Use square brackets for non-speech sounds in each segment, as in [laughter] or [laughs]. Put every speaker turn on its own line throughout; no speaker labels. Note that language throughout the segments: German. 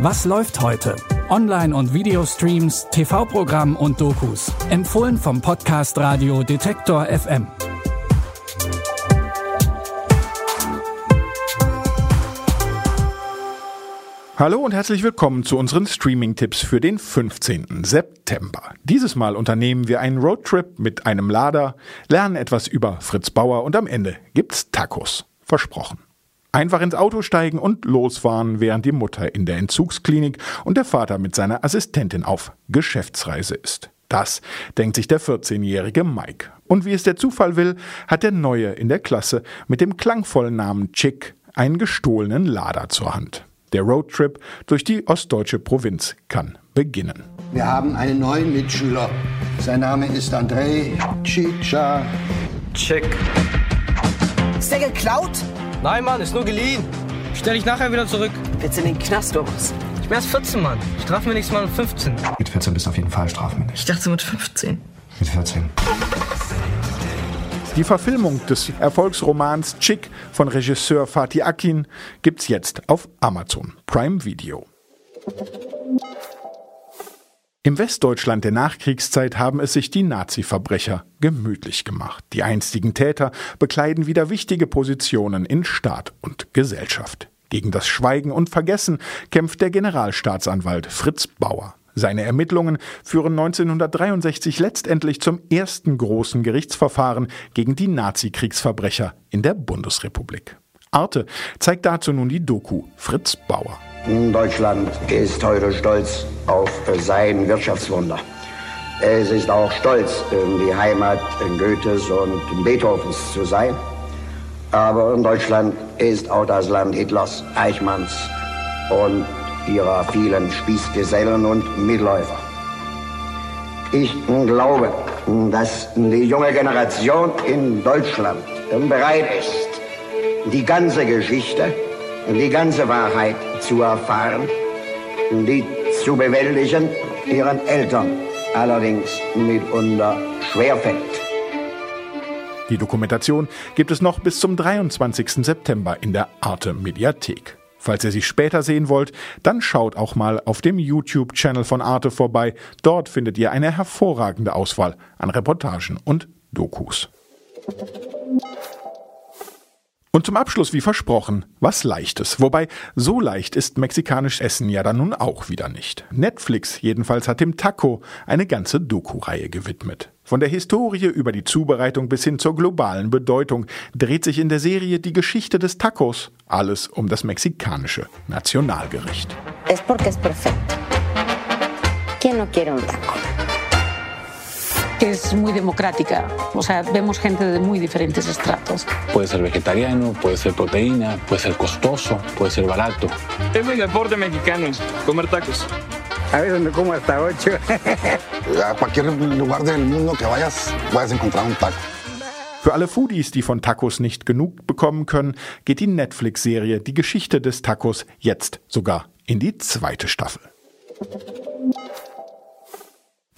Was läuft heute? Online- und Videostreams, TV-Programm und Dokus. Empfohlen vom Podcast Radio Detektor FM.
Hallo und herzlich willkommen zu unseren Streaming-Tipps für den 15. September. Dieses Mal unternehmen wir einen Roadtrip mit einem Lader, lernen etwas über Fritz Bauer und am Ende gibt's Tacos. Versprochen. Einfach ins Auto steigen und losfahren, während die Mutter in der Entzugsklinik und der Vater mit seiner Assistentin auf Geschäftsreise ist. Das denkt sich der 14-jährige Mike. Und wie es der Zufall will, hat der Neue in der Klasse mit dem klangvollen Namen Chick einen gestohlenen Lader zur Hand. Der Roadtrip durch die ostdeutsche Provinz kann beginnen.
Wir haben einen neuen Mitschüler. Sein Name ist Andrei Chicha.
Check.
Ist der geklaut?
Nein, Mann, ist nur geliehen. Stell dich nachher wieder zurück.
Jetzt in den Knast oder was?
Ich bin erst 14, Mann. Strafen wir nächstes Mal mit 15.
Mit 14 bist du auf jeden Fall strafmündig.
Ich dachte mit 15.
Mit 14.
Die Verfilmung des Erfolgsromans Chick von Regisseur Fatih Akin gibt's jetzt auf Amazon Prime Video. Im Westdeutschland der Nachkriegszeit haben es sich die Nazi-Verbrecher gemütlich gemacht. Die einstigen Täter bekleiden wieder wichtige Positionen in Staat und Gesellschaft. Gegen das Schweigen und Vergessen kämpft der Generalstaatsanwalt Fritz Bauer. Seine Ermittlungen führen 1963 letztendlich zum ersten großen Gerichtsverfahren gegen die Nazi-Kriegsverbrecher in der Bundesrepublik. Arte zeigt dazu nun die Doku Fritz Bauer.
Deutschland ist heute stolz auf sein Wirtschaftswunder. Es ist auch stolz, die Heimat Goethes und Beethovens zu sein. Aber Deutschland ist auch das Land Hitlers, Eichmanns und ihrer vielen Spießgesellen und Mitläufer. Ich glaube, dass die junge Generation in Deutschland bereit ist, die ganze Geschichte, die ganze Wahrheit zu erfahren, die zu bewältigen ihren Eltern allerdings mitunter schwerfällt.
Die Dokumentation gibt es noch bis zum 23. September in der Arte Mediathek. Falls ihr sie später sehen wollt, dann schaut auch mal auf dem YouTube-Channel von Arte vorbei. Dort findet ihr eine hervorragende Auswahl an Reportagen und Dokus. Und zum Abschluss, wie versprochen, was Leichtes. Wobei, so leicht ist mexikanisch Essen ja dann nun auch wieder nicht. Netflix jedenfalls hat dem Taco eine ganze Doku-Reihe gewidmet. Von der Historie über die Zubereitung bis hin zur globalen Bedeutung dreht sich in der Serie die Geschichte des Tacos. Alles um das mexikanische Nationalgericht.
Es porque es perfecto. ¿Quién no quiere un taco?
Es muy democrática. O sea, vemos gente de muy diferentes estratos.
Puede ser vegetariano, puede ser proteína, puede ser costoso, puede ser barato.
Es el deporte mexicano, comer tacos.
A veces me como hasta ocho. [laughs]
A cualquier lugar del mundo que vayas, puedes encontrar un taco.
Für alle Foodies, die von Tacos nicht genug bekommen können, geht die Netflix-Serie Die Geschichte des Tacos jetzt sogar in die zweite Staffel.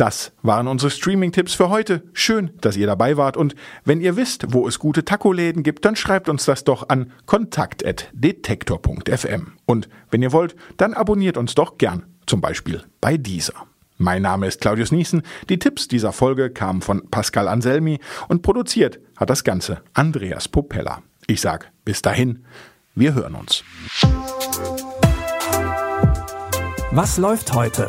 Das waren unsere Streaming-Tipps für heute. Schön, dass ihr dabei wart. Und wenn ihr wisst, wo es gute Taco-Läden gibt, dann schreibt uns das doch an kontakt.detektor.fm. Und wenn ihr wollt, dann abonniert uns doch gern, zum Beispiel bei dieser. Mein Name ist Claudius Niesen. Die Tipps dieser Folge kamen von Pascal Anselmi und produziert hat das Ganze Andreas Popella. Ich sag bis dahin, wir hören uns.
Was läuft heute?